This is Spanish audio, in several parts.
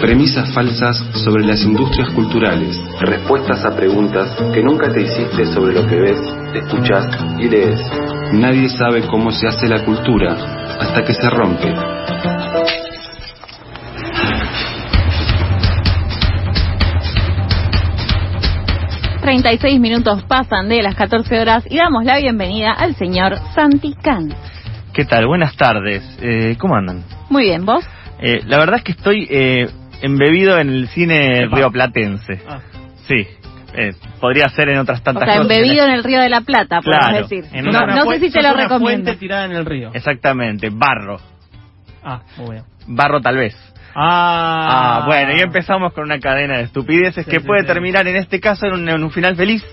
Premisas falsas sobre las industrias culturales. Respuestas a preguntas que nunca te hiciste sobre lo que ves, escuchas y lees. Nadie sabe cómo se hace la cultura hasta que se rompe. ...36 minutos pasan de las 14 horas... ...y damos la bienvenida al señor Santi Can. ¿Qué tal? Buenas tardes. Eh, ¿Cómo andan? Muy bien, ¿vos? Eh, la verdad es que estoy eh, embebido en el cine rioplatense. Ah. Sí. Eh, podría ser en otras O tantas sea, cosas. embebido en el río de la Plata, podemos Claro, decir. en No, una- no sé si te lo una recomiendo. fuente tirada en el río. Exactamente. Barro. Ah, muy bien. Barro tal vez. Ah, Ah, bueno, y empezamos con una cadena de estupideces Sí, que sí, puede sí. terminar en este caso en un, en un final feliz,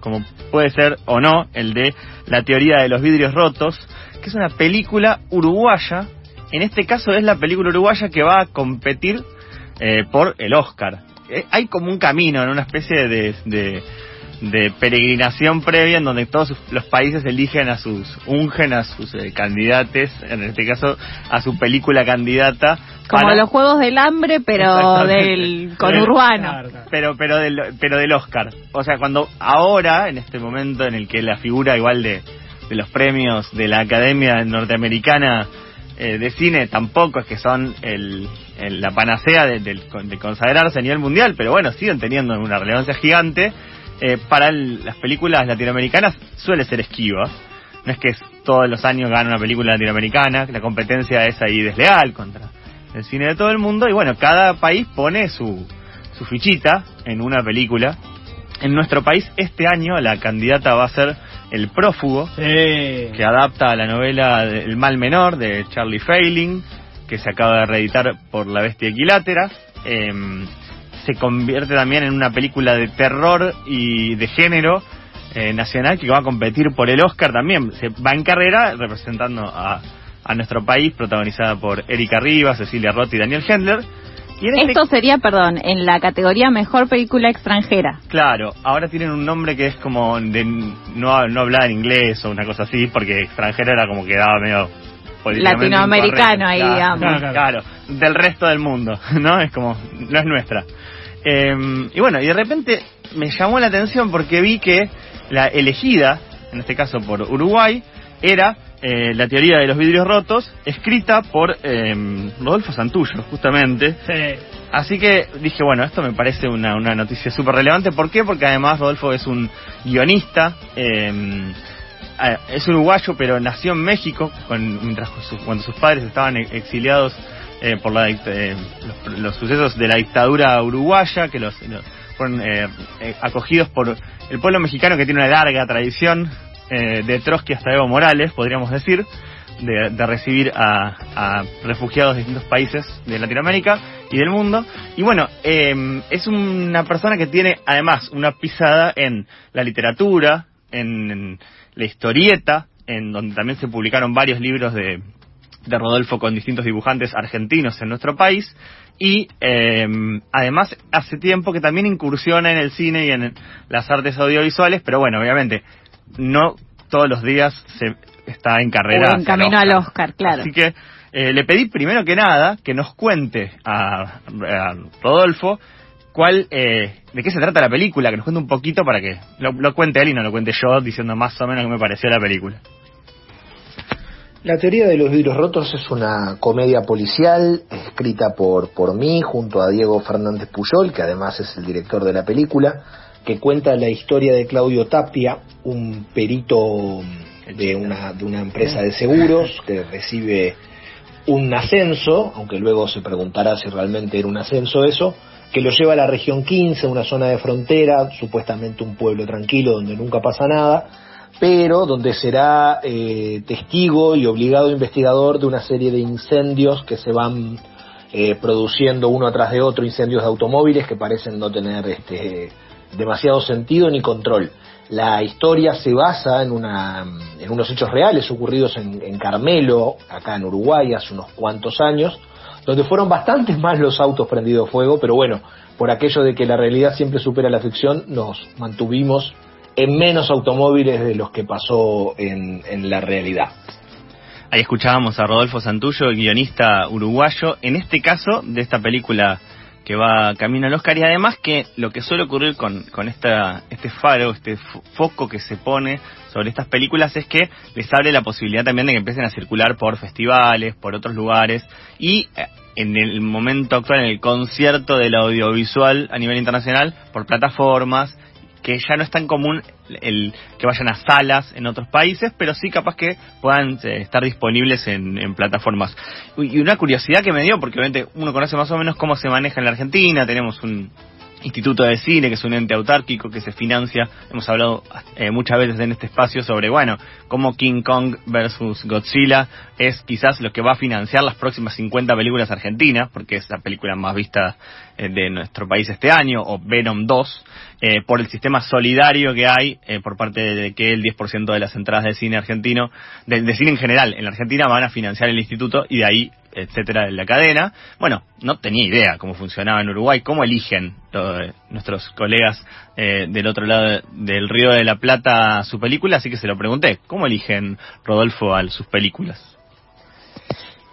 como puede ser o no el de La teoría de los vidrios rotos, que es una película uruguaya. En este caso es la película uruguaya que va a competir eh, por el Oscar. Eh, hay como un camino, en una especie de, de, de peregrinación previa en donde todos los países eligen a sus, ungen a sus eh, candidates, en este caso a su película candidata. Como para- los Juegos del Hambre, pero del con Del- urbano. Claro, claro. pero pero del pero del Oscar o sea cuando ahora en este momento en el que la figura igual de, de los premios de la Academia Norteamericana eh, de cine tampoco es que son el, la panacea de, del- de consagrarse a nivel mundial pero bueno siguen teniendo una relevancia gigante eh, para el- las películas latinoamericanas suele ser esquiva no es que todos los años gana una película latinoamericana la competencia es ahí desleal contra el cine de todo el mundo y bueno cada país pone su su fichita en una película. En nuestro país este año la candidata va a ser El prófugo, Sí. que adapta a la novela El mal menor de Charlie Failing, que se acaba de reeditar por La Bestia Equilátera. Em, se convierte también en una película de terror y de género eh, nacional que va a competir por el Oscar también. Se va en carrera representando a, a nuestro país, protagonizada por Erika Rivas, Cecilia Roth y Daniel Hendler. Y en este Esto sería, perdón, en la categoría Mejor Película Extranjera. Claro, ahora tienen un nombre que es como de no, no hablar inglés o una cosa así, porque extranjero era como que daba medio... Latinoamericano ahí, Claro, digamos. Claro, claro, del resto del mundo, ¿no? Es como, no es nuestra. Eh, y bueno, y de repente me llamó la atención porque vi que la elegida, en este caso por Uruguay, era eh, la teoría de los vidrios rotos, escrita por eh, Rodolfo Santullo, justamente. Sí. Así que dije, bueno, esto me parece una, una noticia súper relevante. ¿Por qué? Porque además Rodolfo es un guionista, eh, es uruguayo, pero nació en México con, mientras su- cuando sus padres estaban e- exiliados eh, por la, eh, los, los sucesos de la dictadura uruguaya, que los, los fueron eh, eh, acogidos por el pueblo mexicano que tiene una larga tradición eh, de Trotsky hasta Evo Morales, podríamos decir de, recibir a, refugiados de distintos países de Latinoamérica y del mundo. Y bueno, eh, es una persona que tiene además una pisada en la literatura, en, en la historieta, en donde también se publicaron varios libros de, de Rodolfo con distintos dibujantes argentinos en nuestro país. Y eh, además hace tiempo que también incursiona en el cine y en las artes audiovisuales, pero bueno, obviamente no todos los días se está en carrera. O en camino al Oscar, claro. Así que eh, le pedí primero que nada que nos cuente a, a Rodolfo cuál, eh, de qué se trata la película, que nos cuente un poquito para que lo, lo cuente él y no lo cuente yo diciendo más o menos qué me pareció la película. La teoría de los vidrios rotos es una comedia policial escrita por, por mí junto a Diego Fernández Puyol, que además es el director de la película, que cuenta la historia de Claudio Tapia, un perito de una, de una empresa de seguros que recibe un ascenso, aunque luego se preguntará si realmente era un ascenso eso, que lo lleva a la región 15, una zona de frontera, supuestamente un pueblo tranquilo donde nunca pasa nada, pero donde será eh, testigo y obligado investigador de una serie de incendios que se van eh, produciendo uno atrás de otro, incendios de automóviles que parecen no tener este, demasiado sentido ni control. La historia se basa en, una, en unos hechos reales ocurridos en, en Carmelo, acá en Uruguay, hace unos cuantos años, donde fueron bastantes más los autos prendidos fuego, pero bueno, por aquello de que la realidad siempre supera la ficción, nos mantuvimos en menos automóviles de los que pasó en, en la realidad. Ahí escuchábamos a Rodolfo Santullo, guionista uruguayo, en este caso de esta película que va camino al Oscar y además que lo que suele ocurrir con, con esta, este faro, este foco que se pone sobre estas películas es que les abre la posibilidad también de que empiecen a circular por festivales, por otros lugares y eh, en el momento actual, en el concierto del audiovisual a nivel internacional, por plataformas, que ya no es tan común el que vayan a salas en otros países, pero sí capaz que puedan eh, estar disponibles en, en, plataformas. Y una curiosidad que me dio, porque obviamente uno conoce más o menos cómo se maneja en la Argentina, tenemos un, Instituto de Cine, que es un ente autárquico que se financia. Hemos hablado eh, muchas veces en este espacio sobre, bueno, cómo King Kong versus Godzilla es quizás lo que va a financiar las próximas 50 películas argentinas, porque es la película más vista eh, de nuestro país este año, o Venom 2, eh, por el sistema solidario que hay eh, por parte de que el 10% de las entradas de cine argentino, de, de cine en general, en la Argentina van a financiar el instituto y de ahí etcétera, de la cadena. Bueno, no tenía idea cómo funcionaba en Uruguay, cómo eligen todos nuestros colegas eh, del otro lado del Río de la Plata su película, así que se lo pregunté, ¿cómo eligen Rodolfo a sus películas?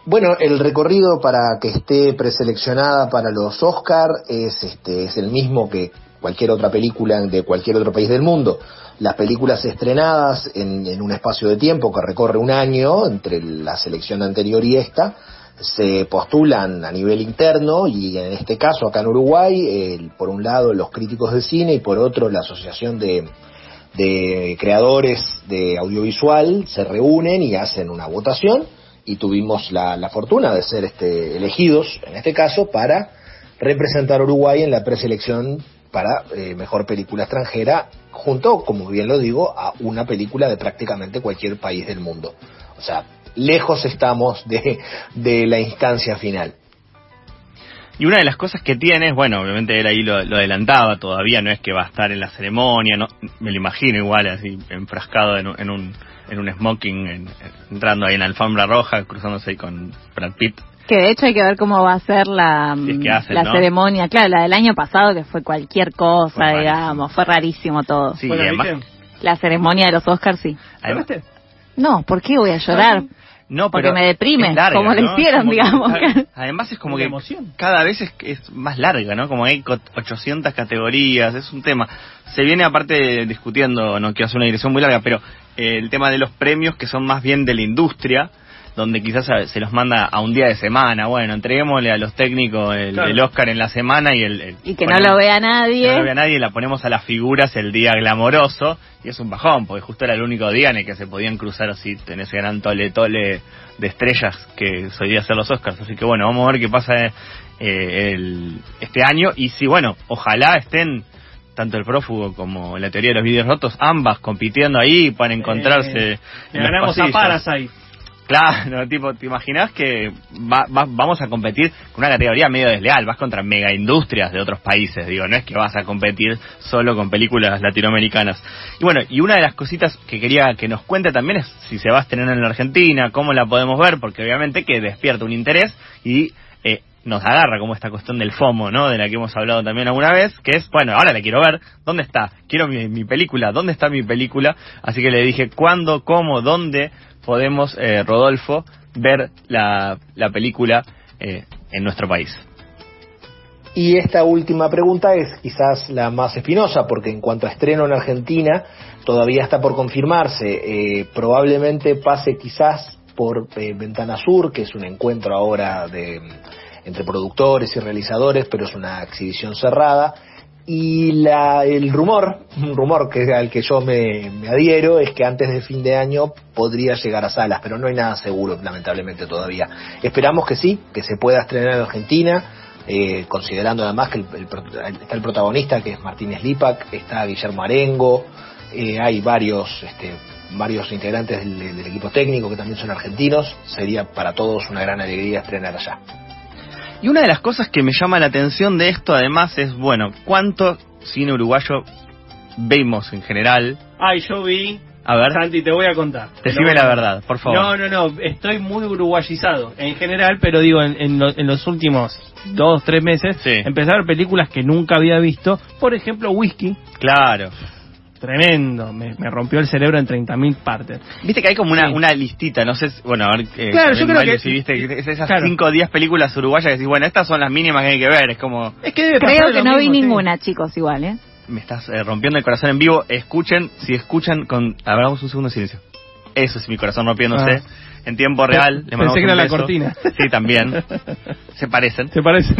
Bueno, el recorrido para que esté preseleccionada para los Oscar es este es el mismo que cualquier otra película de cualquier otro país del mundo. Las películas estrenadas en, en un espacio de tiempo que recorre un año entre la selección anterior y esta, se postulan a nivel interno y en este caso acá en Uruguay, eh, por un lado los críticos de cine y por otro la Asociación de, de Creadores de Audiovisual se reúnen y hacen una votación y tuvimos la, la fortuna de ser este, elegidos, en este caso, para representar a Uruguay en la preselección para eh, mejor película extranjera, junto, como bien lo digo, a una película de prácticamente cualquier país del mundo. O sea, lejos estamos de, de la instancia final. Y una de las cosas que tiene, bueno, obviamente él ahí lo, adelantaba, todavía no es que va a estar en la ceremonia, no, me lo imagino igual, así enfrascado en, en un en un smoking, en, entrando ahí en la alfombra roja, cruzándose ahí con Brad Pitt. Que de hecho hay que ver cómo va a ser la, si es que hacen, la ¿no? ceremonia. Claro, la del año pasado que fue cualquier cosa, fue digamos, fue rarísimo todo. Sí, bueno, además, la ceremonia de los Oscars, sí. Además, no, ¿por qué voy a llorar? No, porque me deprime, larga, como lo ¿no? hicieron, como digamos. Que, además es como que emoción. cada vez es, es, más larga, ¿no? Como hay 800 categorías, es un tema. Se viene aparte discutiendo, no quiero hacer una dirección muy larga, pero eh, el tema de los premios que son más bien de la industria, donde quizás se los manda a un día de semana. Bueno, entreguémosle a los técnicos el, claro. el Oscar en la semana y el... el y que ponemos, no lo vea nadie. Que no lo vea nadie la ponemos a las figuras el día glamoroso. Y es un bajón, porque justo era el único día en el que se podían cruzar así en ese gran tole tole de estrellas que solía ser los Oscars. Así que bueno, vamos a ver qué pasa eh, el, este año. Y si, bueno, ojalá estén tanto el prófugo como la teoría de los vídeos rotos, ambas compitiendo ahí para encontrarse. Eh, en ganamos a Parasite. Claro, tipo, ¿te imaginas que va, va, vamos a competir con una categoría medio desleal? Vas contra mega industrias de otros países, digo, no es que vas a competir solo con películas latinoamericanas. Y bueno, y una de las cositas que quería que nos cuente también es si se va a estrenar en la Argentina, cómo la podemos ver, porque obviamente que despierta un interés y eh, nos agarra como esta cuestión del FOMO, ¿no? De la que hemos hablado también alguna vez, que es, bueno, ahora la quiero ver, ¿dónde está? Quiero mi, película, ¿dónde está mi película? Así que le dije, ¿cuándo, cómo, dónde podemos, eh, Rodolfo, ver la, la película eh, en nuestro país? Y esta última pregunta es quizás la más espinosa, porque en cuanto a estreno en Argentina, todavía está por confirmarse. Eh, probablemente pase quizás por eh, Ventana Sur, que es un encuentro ahora de entre productores y realizadores, pero es una exhibición cerrada. Y la, el rumor, un rumor que al que yo me, adhiero, es que antes de fin de año podría llegar a salas, pero no hay nada seguro, lamentablemente, todavía. Esperamos que sí, que se pueda estrenar en Argentina, eh, considerando además que el, el, está el protagonista, que es Martínez Lipak, está Guillermo Arengo, eh, hay varios, este, varios integrantes del equipo técnico que también son argentinos. Sería para todos una gran alegría estrenar allá. Y una de las cosas que me llama la atención de esto, además, es, bueno, ¿cuánto cine uruguayo vemos en general? Ay, yo vi. A ver. Santi, te voy a contar. Decime la verdad, por favor. No, no, no. Estoy muy uruguayizado en general, pero digo, en, en, lo, en los últimos dos, tres meses, sí. empecé a ver películas que nunca había visto. Por ejemplo, Whisky. Claro. Tremendo. Me, me rompió el cerebro en 30.000 partes. Viste que hay como una, Sí. una listita, no sé, si- bueno, a ver, eh, Claro, yo creo que- si viste es esas claro. 5 o 10 películas uruguayas que decís, bueno, estas son las mínimas que hay que ver, es como, Es que debe Creo pasar que no vi sí. ninguna, chicos, igual, ¿eh? me estás eh, rompiendo el corazón en vivo, escuchen, si escuchan con, hablamos un segundo de silencio. Eso es mi corazón rompiéndose. Ah. En tiempo real, le mandamos Pensé que era la cortina. Sí, también. Se parecen. ¿Te parece?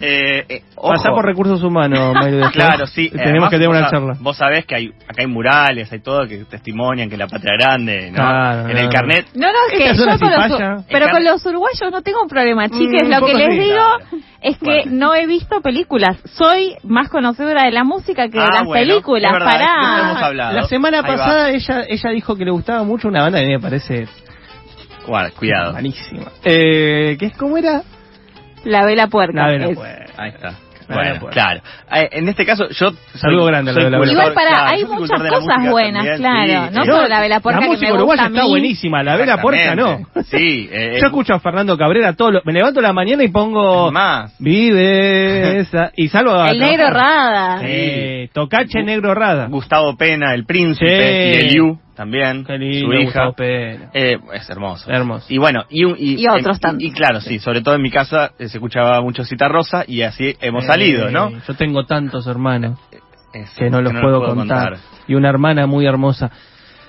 Eh, eh, ojo. Pasá por recursos humanos, Mario. Claro, sí. Tenemos Además, que tener vos una charla. Vos sabés que hay, acá hay murales, hay todo que testimonian que la patria grande, ¿no? Claro, en el carnet. No, no, es que yo con los, pero con los uruguayos no tengo un problema, chiques. Mm, Lo un que les sí. digo Claro. es que Bueno. no he visto películas. Soy más conocedora de la música que de Ah, las bueno, películas. verdad, Pará. La semana pasada ella ella dijo que le gustaba mucho una banda que a mí me parece Guarda, cuidado. malísima. Eh, ¿qué es cómo era? La vela puerca. La Vela es- Puerca. Ahí está. Bueno, Bueno, claro. Eh, en este caso, yo. Saludo grande a la soy de la cultor- Igual para, claro, hay muchas la cosas buenas, también, claro. sí, no eh, solo la vela puerca la que música me gusta uruguaya a está mí. buenísima, la vela puerca no. Sí. eh, Yo escucho a Fernando Cabrera todo lo- me levanto a la mañana y pongo Más. Vive esa y salgo a El negro. Rada. Eh, Tocache negro rada. Gustavo Pena, el príncipe, Sí. y Eliu también. Qué lindo, su hija. Eh, es hermoso. Hermoso. Y bueno, y, y, Y otros y- tantos. Y, claro, sí, sobre todo en mi casa eh, se escuchaba mucho Cita Rosa y así hemos Eh, salido, ¿no? Yo tengo tantos hermanos Es- que no los puedo, contar. Y una hermana muy hermosa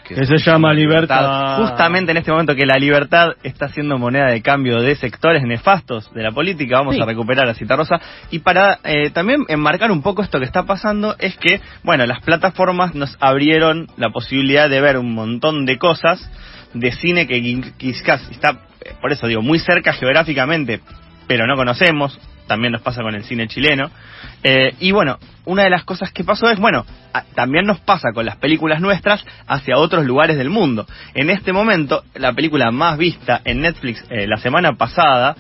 que se llama Libertad. Justamente en este momento que la libertad está siendo moneda de cambio de sectores nefastos de la política, vamos Sí. a recuperar a Cita Rosa. Y para eh, también enmarcar un poco esto que está pasando, es que, bueno, las plataformas nos abrieron la posibilidad de ver un montón de cosas de cine que qui- quizás está, por eso digo, muy cerca geográficamente, pero no conocemos. También nos pasa con el cine chileno. Eh, y bueno, una de las cosas que pasó es, bueno, también nos pasa con las películas nuestras hacia otros lugares del mundo. En este momento, la película más vista en Netflix eh, la semana pasada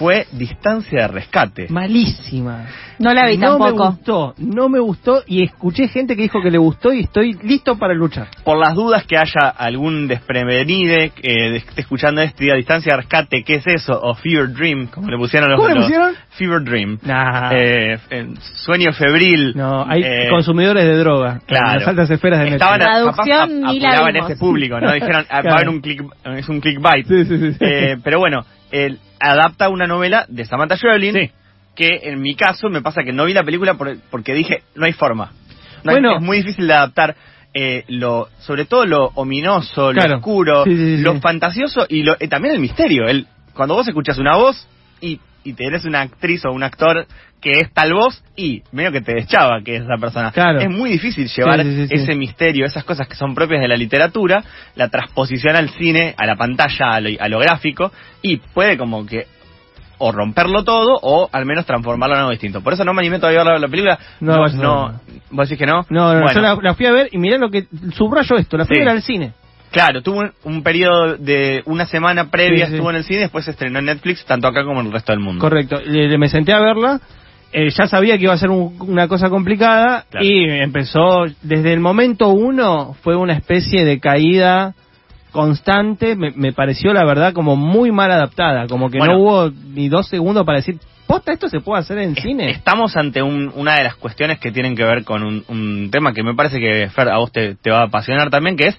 fue Distancia de Rescate. Malísima. No la vi no me tampoco. gustó, no me gustó y escuché gente que dijo que le gustó y estoy listo para luchar. Por las dudas que haya algún desprevenide que esté escuchando este día Distancia de Rescate, ¿qué es eso? O Fever Dream, como le pusieron los ¿Cómo le los- pusieron? Fever Dream. Nah. Eh, eh, sueño febril. no, hay Eh, consumidores de droga Claro. en las altas esferas de Estaban Netflix. a- capaz apuraban vimos. ese público, ¿no? Dijeron, ah, va a Claro. haber un click, es un clickbait. Sí, sí, sí, sí. Eh, pero bueno, él adapta una novela de Samantha Schweblin, Sí. que en mi caso me pasa que no vi la película por- porque dije, no hay forma. No Bueno. es muy difícil de adaptar eh, lo, sobre todo lo ominoso, Claro. lo oscuro, Sí, sí, lo fantasioso y lo, eh, también el misterio. El, cuando vos escuchas una voz y, y tenés una actriz o un actor que es tal voz y medio que te deschaba que es esa persona. Claro. Es muy difícil llevar Sí, sí, sí, sí. ese misterio, esas cosas que son propias de la literatura, la transposición al cine, a la pantalla, a lo, a lo gráfico, y puede como que o romperlo todo o al menos transformarlo en algo distinto. Por eso no me animé todavía a ver la, la película. No, no. ¿Vos decís que no? No, no, Bueno, yo la, la fui a ver y mirá lo que subrayo esto, la fui a ver al cine. Claro, tuvo un, un periodo de una semana previa, Sí, sí. estuvo en el cine, después se estrenó en Netflix, tanto acá como en el resto del mundo. Correcto, le- le- me senté a verla, eh, ya sabía que iba a ser un- una cosa complicada Claro. y empezó, desde el momento uno fue una especie de caída constante, me, me pareció la verdad como muy mal adaptada, como que Bueno. no hubo ni dos segundos para decir, posta, esto se puede hacer en cine. Estamos ante un- una de las cuestiones que tienen que ver con un, un tema que me parece que, Fer, a vos te, te va a apasionar también, que es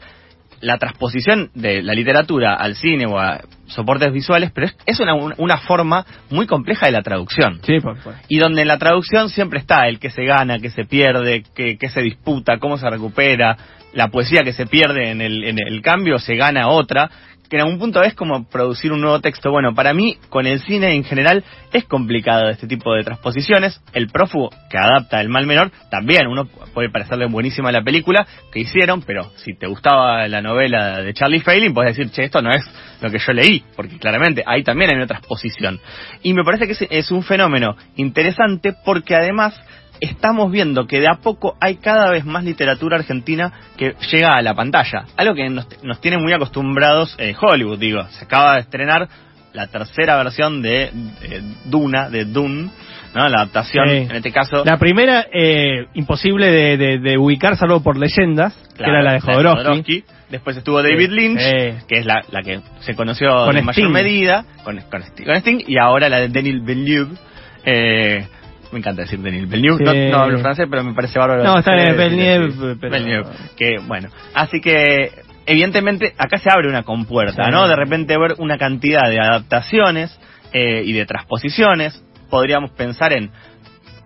la transposición de la literatura al cine o a soportes visuales, pero es, es una, una forma muy compleja de la traducción. Sí, por favor. Y donde en la traducción siempre está el que se gana, que se pierde, que, que se disputa, cómo se recupera, la poesía que se pierde en el, en el cambio, se gana otra, que en algún punto es como producir un nuevo texto. Bueno, para mí, con el cine en general, es complicado este tipo de transposiciones. El prófugo, que adapta El Mal Menor, también uno puede parecerle buenísima la película que hicieron, pero si te gustaba la novela de Charlie Failing, puedes decir, che, esto no es lo que yo leí, porque claramente ahí también hay una transposición. Y me parece que es, un fenómeno interesante porque además estamos viendo que de a poco hay cada vez más literatura argentina que llega a la pantalla. Algo que nos, nos tiene muy acostumbrados eh, Hollywood, digo. Se acaba de estrenar la tercera versión de, de Duna, de Dune, ¿no? La adaptación, Sí. en este caso... La primera, eh, imposible de, de- de ubicar salvo por leyendas, que era la de Jodorowsky. Después estuvo David Sí. Lynch, Eh. que es la, la que se conoció Con en mayor medida, con, con Sting, y ahora la de Daniel Villeneuve, eh, Me encanta decir Denis Villeneuve. Sí. No, no hablo francés, pero me parece bárbaro. No, está bien, Villeneuve, pero- Que bueno. Así que, evidentemente, acá se abre una compuerta, Sí. ¿no? De repente ver una cantidad de adaptaciones eh, y de transposiciones. Podríamos pensar en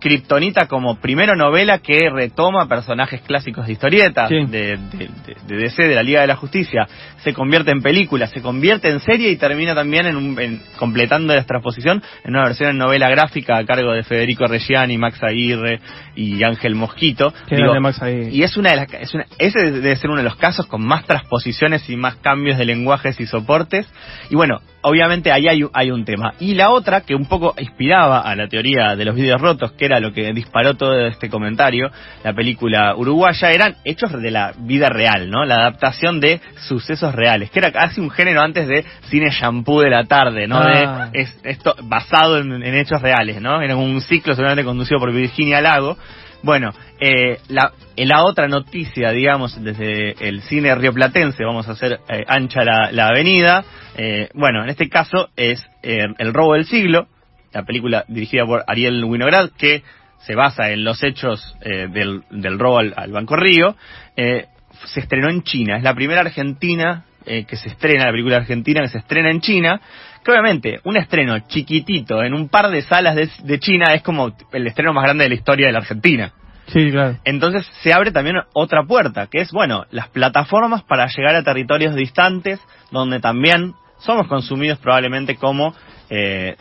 Kryptonita como primera novela que retoma personajes clásicos de historietas Sí. de, de- de- de DC, de la Liga de la Justicia, se convierte en película, se convierte en serie y termina también en, un- en- completando la transposición en una versión en novela gráfica a cargo de Federico Reggiani, Max Aguirre y Ángel Mosquito. Qué Digo, grande Max Aguirre. y es una de las, es una- ese debe ser uno de los casos con más transposiciones y más cambios de lenguajes y soportes. Y bueno, obviamente ahí hay, hay un tema. Y la otra, que un poco inspiraba a la teoría de los vídeos rotos, que era lo que disparó todo este comentario, la película uruguaya, eran hechos de la vida real, ¿no? La adaptación de sucesos reales, que era casi un género antes de cine shampoo de la tarde, ¿no? Ah. De, es, esto basado en, en hechos reales, ¿no? Era un ciclo seguramente conducido por Virginia Lago. Bueno, eh, la, otra noticia, digamos, desde el cine rioplatense, vamos a hacer eh, ancha la, la avenida. eh, bueno, en este caso es eh, El robo del siglo, la película dirigida por Ariel Winograd, que se basa en los hechos eh, del, del robo al, al Banco Río. eh, se estrenó en China, es la primera argentina eh, que se estrena, la película argentina que se estrena en China, que obviamente un estreno chiquitito en un par de salas de, de China es como el estreno más grande de la historia de la Argentina. Sí, claro. Entonces se abre también otra puerta, que es, bueno, las plataformas para llegar a territorios distantes, donde también somos consumidos probablemente como eh,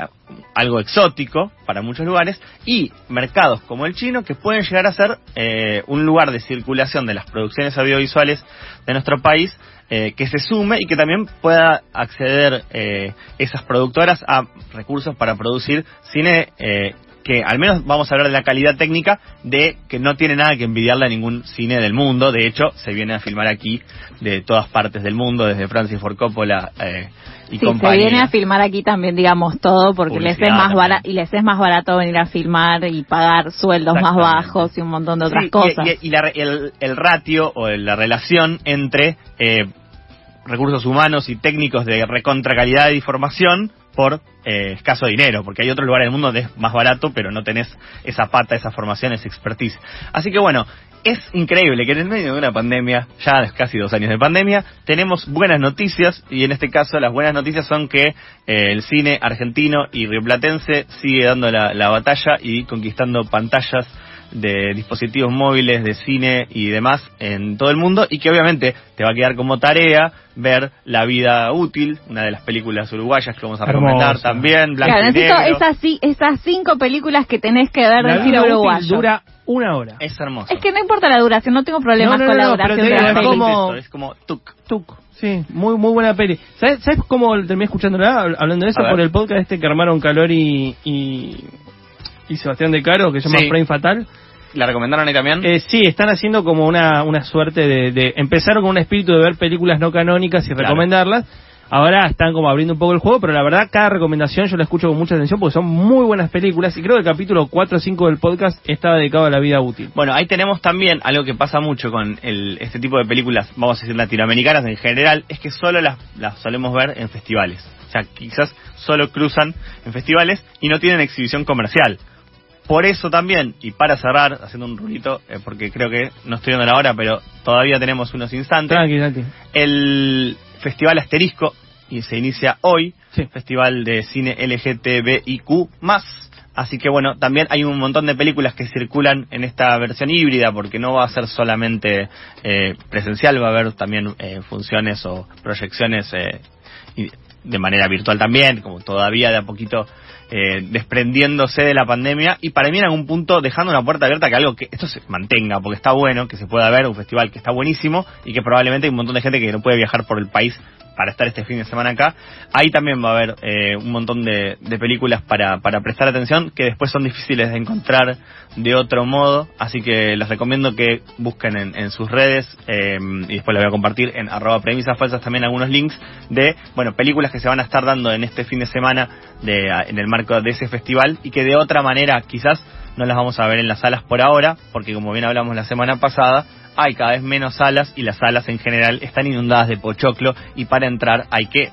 algo exótico para muchos lugares, y mercados como el chino que pueden llegar a ser eh, un lugar de circulación de las producciones audiovisuales de nuestro país eh, que se sume y que también pueda acceder eh, esas productoras a recursos para producir cine eh, que al menos vamos a hablar de la calidad técnica de que no tiene nada que envidiarle a ningún cine del mundo. De hecho, se viene a filmar aquí de todas partes del mundo, desde Francis Ford Coppola eh, y Sí, se compañía. viene a filmar aquí también, digamos, todo, porque les es más barato, y les es más barato venir a filmar y pagar sueldos más bajos y un montón de otras Sí, y- cosas. Y, y la re- el, el ratio o la relación entre eh, recursos humanos y técnicos de recontra calidad de información por eh, escaso dinero, porque hay otros lugares del mundo donde es más barato, pero no tenés esa pata, esa formación, esa expertise. Así que bueno, es increíble que en el medio de una pandemia, ya casi dos años de pandemia, tenemos buenas noticias y en este caso las buenas noticias son que eh, el cine argentino y rioplatense sigue dando la batalla y conquistando pantallas de dispositivos móviles, de cine y demás en todo el mundo y que obviamente te va a quedar como tarea ver La vida útil, una de las películas uruguayas que vamos a recomendar también, Blanco Claro, y necesito Negro. esas, esas cinco películas que tenés que ver La del cine uruguayo. dura una hora. Es hermoso. Es que no importa la duración, no tengo problemas No, no, con la no, duración pero de digo, las es como- Es como tuk. Tuc. Sí, muy muy buena peli. ¿Sabes, ¿sabes cómo terminé escuchándola? Hablando de eso por el podcast este que armaron Calori y, y Sebastián De Caro, que se llama Sí. Frame Fatal. ¿La recomendaron ahí también? Eh, sí, están haciendo como una, una suerte de, de... Empezaron con un espíritu de ver películas no canónicas y Claro. recomendarlas. Ahora están como abriendo un poco el juego, pero la verdad cada recomendación yo la escucho con mucha atención porque son muy buenas películas y creo que el capítulo 4 o 5 del podcast está dedicado a la vida útil. Bueno, ahí tenemos también algo que pasa mucho con el, este tipo de películas, vamos a decir latinoamericanas en general, es que solo las, las solemos ver en festivales. O sea, quizás solo cruzan en festivales y no tienen exhibición comercial. Por eso también, y para cerrar, haciendo un rulito, eh, porque creo que no estoy dando la hora, pero todavía tenemos unos instantes, Tranqui, tranqui. el Festival Asterisco, y se inicia hoy, Sí. Festival de Cine LGTBIQ+. Así que bueno, también hay un montón de películas que circulan en esta versión híbrida, porque no va a ser solamente eh, presencial, va a haber también eh, funciones o proyecciones eh, de manera virtual también, como todavía de a poquito eh, desprendiéndose de la pandemia. Y para mí en algún punto dejando una puerta abierta que algo que esto se mantenga, porque está bueno que se pueda ver un festival que está buenísimo y que probablemente hay un montón de gente que no puede viajar por el país para estar este fin de semana acá. Ahí también va a haber eh, un montón de, de películas para, para prestar atención que después son difíciles de encontrar de otro modo, así que les recomiendo que busquen en, en sus redes eh, y después les voy a compartir en arroba premisas falsas también algunos links de bueno películas que se van a estar dando en este fin de semana de, en el marco de ese festival y que de otra manera quizás no las vamos a ver en las salas por ahora, porque como bien hablamos la semana pasada, hay cada vez menos salas y las salas en general están inundadas de pochoclo y para entrar hay que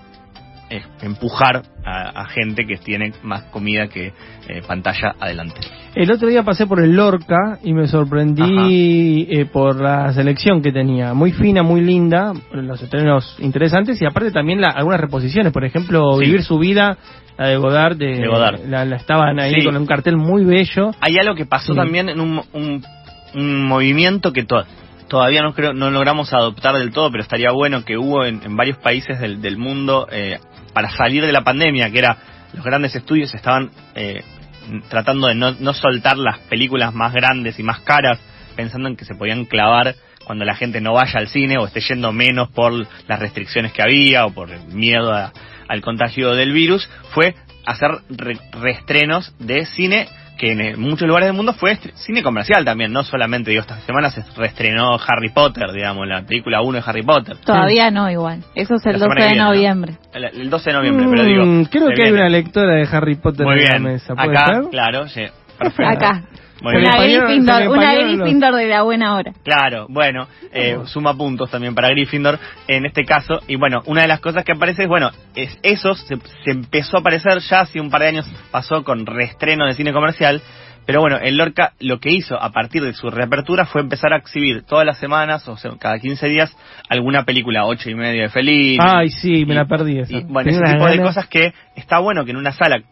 eh, empujar a, a gente que tiene más comida que eh, pantalla adelante. El otro día pasé por el Lorca y me sorprendí eh, por la selección que tenía. Muy fina, muy linda, los estrenos interesantes y aparte también la- algunas reposiciones. Por ejemplo, Sí. Vivir su vida, la de Godard. De, De Godard. La, la estaban ahí Sí. con un cartel muy bello. Hay algo que pasó Sí. también en un, un, un movimiento que to- todavía no creo no logramos adoptar del todo, pero estaría bueno que hubo en, varios países del, del mundo eh, para salir de la pandemia, que era los grandes estudios estaban eh, tratando de no, no soltar las películas más grandes y más caras, pensando en que se podían clavar cuando la gente no vaya al cine o esté yendo menos por las restricciones que había o por el miedo a- al contagio del virus, fue hacer re- reestrenos de cine que en eh, muchos lugares del mundo fue cine comercial también, no solamente, digo, esta semana se reestrenó Harry Potter, digamos, la película 1 de Harry Potter. Todavía no igual. Eso es el La 12 semana que de viene, ¿no? noviembre. El, el 12 de noviembre, pero digo... Mm, creo que hay una lectora de Harry Potter Muy en bien, la mesa. ¿Puede acá, ser? claro, sí, perfecto. Acá. Una Gryffindor, una de la buena hora. Claro, bueno, eh, suma puntos también para Gryffindor en este caso. Y bueno, una de las cosas que aparece es, bueno, es eso se, se empezó a aparecer ya hace un par de años, pasó con reestreno de cine comercial. Pero bueno, el Lorca lo que hizo a partir de su reapertura fue empezar a exhibir todas las semanas, o sea, cada 15 días, alguna película, ocho y media de Feliz. Ay, sí, me la perdí esa. Y, bueno, Tenía ese tipo de cosas que está bueno que en una sala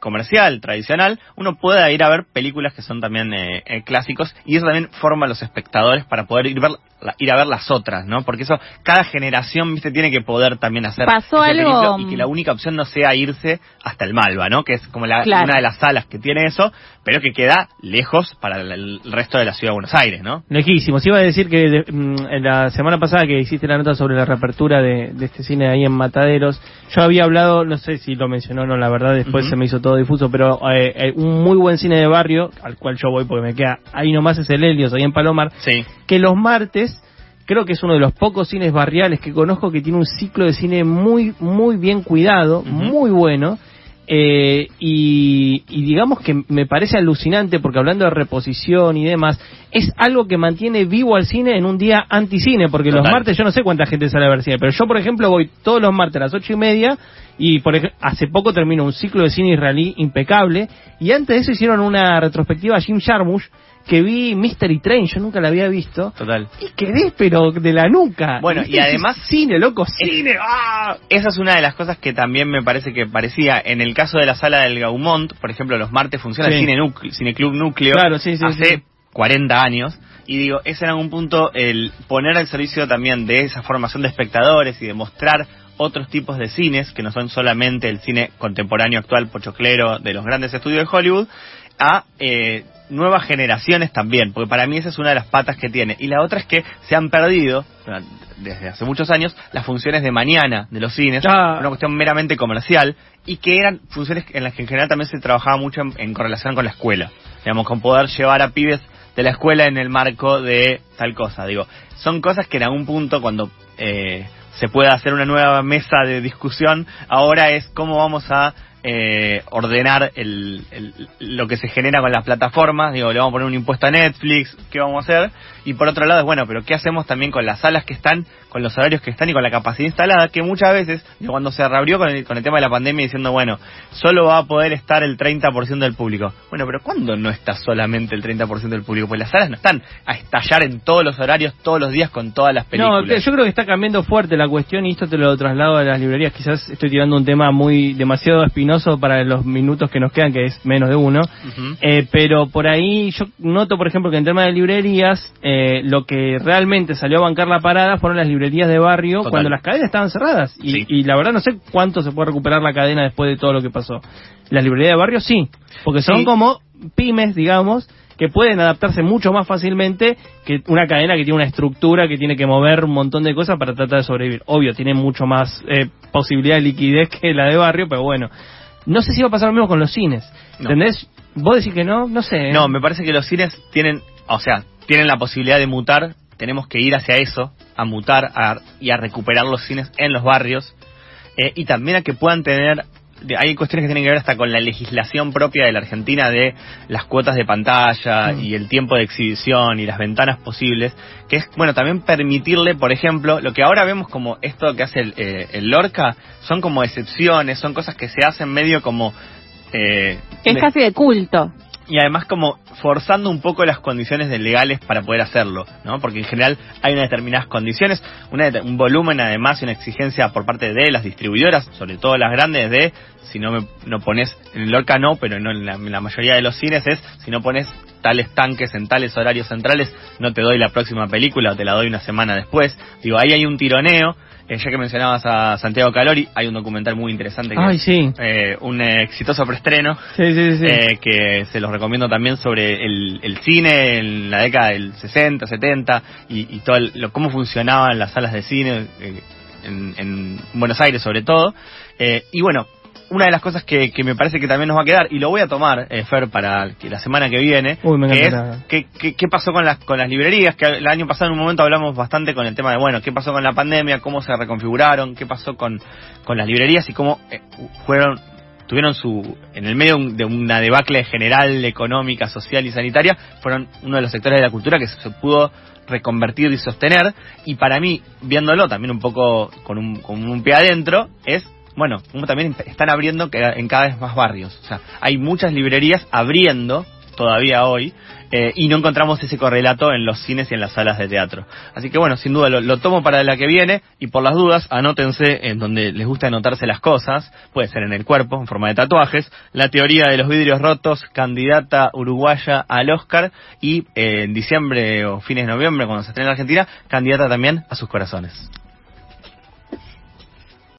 comercial, tradicional, uno pueda ir a ver películas que son también eh, eh, clásicos y eso también forma a los espectadores para poder ir, ver, la- ir a ver las otras, ¿no? Porque eso, cada generación, viste, tiene que poder también hacer Pasó ese algo, periplo y que la única opción no sea irse hasta el Malva, ¿no? Que es como la, Claro. una de las salas que tiene eso, pero que queda lejos para el, el resto de la ciudad de Buenos Aires, ¿no? Lejísimos. Iba a decir que de- mm, en la semana pasada que hiciste la nota sobre la reapertura de, de este cine ahí en Mataderos, yo había hablado, no sé si lo mencionó o no, la verdad después se me hizo todo difuso, pero eh, eh, un muy buen cine de barrio, al cual yo voy porque me queda ahí nomás es el Helios, ahí en Palomar, Sí. que los martes creo que es uno de los pocos cines barriales que conozco que tiene un ciclo de cine muy muy bien cuidado, muy bueno. eh, y, y digamos que me parece alucinante porque hablando de reposición y demás, es algo que mantiene vivo al cine en un día anticine, porque los martes yo no sé cuánta gente sale a ver cine, pero yo por ejemplo voy todos los martes a las ocho y media y por hace poco terminó un ciclo de cine israelí impecable y antes de eso hicieron una retrospectiva a Jim Jarmusch que vi Mystery Train, yo nunca la había visto. Total. Y quedé, pero de la nuca. Bueno, y además- Cine, loco, cine. ¡ah! Esa es una de las cosas que también me parece que parecía en el caso de la sala del Gaumont, por ejemplo, los martes funciona Sí. el Cine, Núcleo, Cine Club Núcleo Claro, sí, sí, hace sí. 40 años. Y digo, ese en algún punto el poner al servicio también de esa formación de espectadores y de mostrar otros tipos de cines, que no son solamente el cine contemporáneo actual pochoclero de los grandes estudios de Hollywood, a eh, nuevas generaciones también, porque para mí esa es una de las patas que tiene. Y la otra es que se han perdido, desde hace muchos años, las funciones de mañana de los cines, Ah. una cuestión meramente comercial, y que eran funciones en las que en general también se trabajaba mucho en, en correlación con la escuela, digamos, con poder llevar a pibes de la escuela en el marco de tal cosa. Digo, son cosas que en algún punto cuando eh, se pueda hacer una nueva mesa de discusión, ahora es cómo vamos a eh, ordenar el, el- lo que se genera con las plataformas, digo, le vamos a poner un impuesto a Netflix, ¿qué vamos a hacer? Y por otro lado es, bueno, pero ¿qué hacemos también con las salas que están, con los horarios que están y con la capacidad instalada? Que muchas veces, digo, cuando se reabrió con el, con el tema de la pandemia diciendo, bueno, solo va a poder estar el 30% del público. Bueno, pero ¿cuándo no está solamente el 30% del público? Pues las salas no están a estallar en todos los horarios, todos los días con todas las No, películas. que yo creo que está cambiando fuerte la cuestión y esto te lo traslado a las librerías. Quizás estoy tirando un tema muy demasiado espinoso para los minutos que nos quedan, que es menos de uno. Eh, pero por ahí yo noto, por ejemplo, que en tema de librerías, eh, lo que realmente salió a bancar la parada fueron las librerías de barrio Total. cuando las cadenas estaban cerradas. Y, Sí. y la verdad no sé cuánto se puede recuperar la cadena después de todo lo que pasó. Las librerías de barrio sí, porque son Sí. como pymes, digamos, que pueden adaptarse mucho más fácilmente que una cadena que tiene una estructura, que tiene que mover un montón de cosas para tratar de sobrevivir. Obvio, tiene mucho más eh, posibilidad de liquidez que la de barrio, pero bueno. No sé si va a pasar lo mismo con los cines. No. ¿Entendés? Vos decís que no, no sé. ¿eh? No, me parece que los cines tienen, o sea, tienen la posibilidad de mutar. Tenemos que ir hacia eso, a mutar a- y a recuperar los cines en los barrios. eh, y también a que puedan tener hay cuestiones que tienen que ver hasta con la legislación propia de la Argentina de las cuotas de pantalla Mm. y el tiempo de exhibición y las ventanas posibles, que es, bueno, también permitirle, por ejemplo, lo que ahora vemos como esto que hace el, eh, el Lorca, son como excepciones, son cosas que se hacen medio como... eh, Que es de- casi de culto. Y además como forzando un poco las condiciones legales para poder hacerlo, ¿no? Porque en general hay unas determinadas condiciones, una un volumen además y una exigencia por parte de las distribuidoras, sobre todo las grandes, de si no me no pones en el Lorca no, pero no en la, en la mayoría de los cines es si no pones tales tanques en tales horarios centrales, no te doy la próxima película o te la doy una semana después. Digo, ahí hay un tironeo. Eh, ya que mencionabas a Santiago Calori, hay un documental muy interesante que Ay, es sí. eh, un exitoso preestreno Sí, sí, sí. eh, que se los recomiendo también sobre el, el cine en la década del 60, 70 y, y todo el- lo, cómo funcionaban las salas de cine eh, en, en Buenos Aires sobre todo. Y bueno, una de las cosas que, que me parece que también nos va a quedar, y lo voy a tomar, eh, Fer, para que la semana que viene, Uy, me que es qué, pasó con las, con las librerías, que el año pasado en un momento hablamos bastante con el tema de, bueno, qué pasó con la pandemia, cómo se reconfiguraron, qué pasó con, con las librerías y cómo eh, fueron tuvieron su en el medio de una debacle general económica, social y sanitaria, fueron uno de los sectores de la cultura que se pudo reconvertir y sostener. Y para mí viéndolo también un poco con un, con un pie adentro es bueno, como también están abriendo en cada vez más barrios. O sea, hay muchas librerías abriendo todavía hoy eh, y no encontramos ese correlato en los cines y en las salas de teatro. Así que bueno, sin duda lo, lo tomo para la que viene y por las dudas anótense en donde les gusta anotarse las cosas, puede ser en el cuerpo, en forma de tatuajes, la teoría de los vidrios rotos, candidata uruguaya al Oscar y eh, en diciembre o fines de noviembre cuando se estrena en Argentina, candidata también a sus corazones.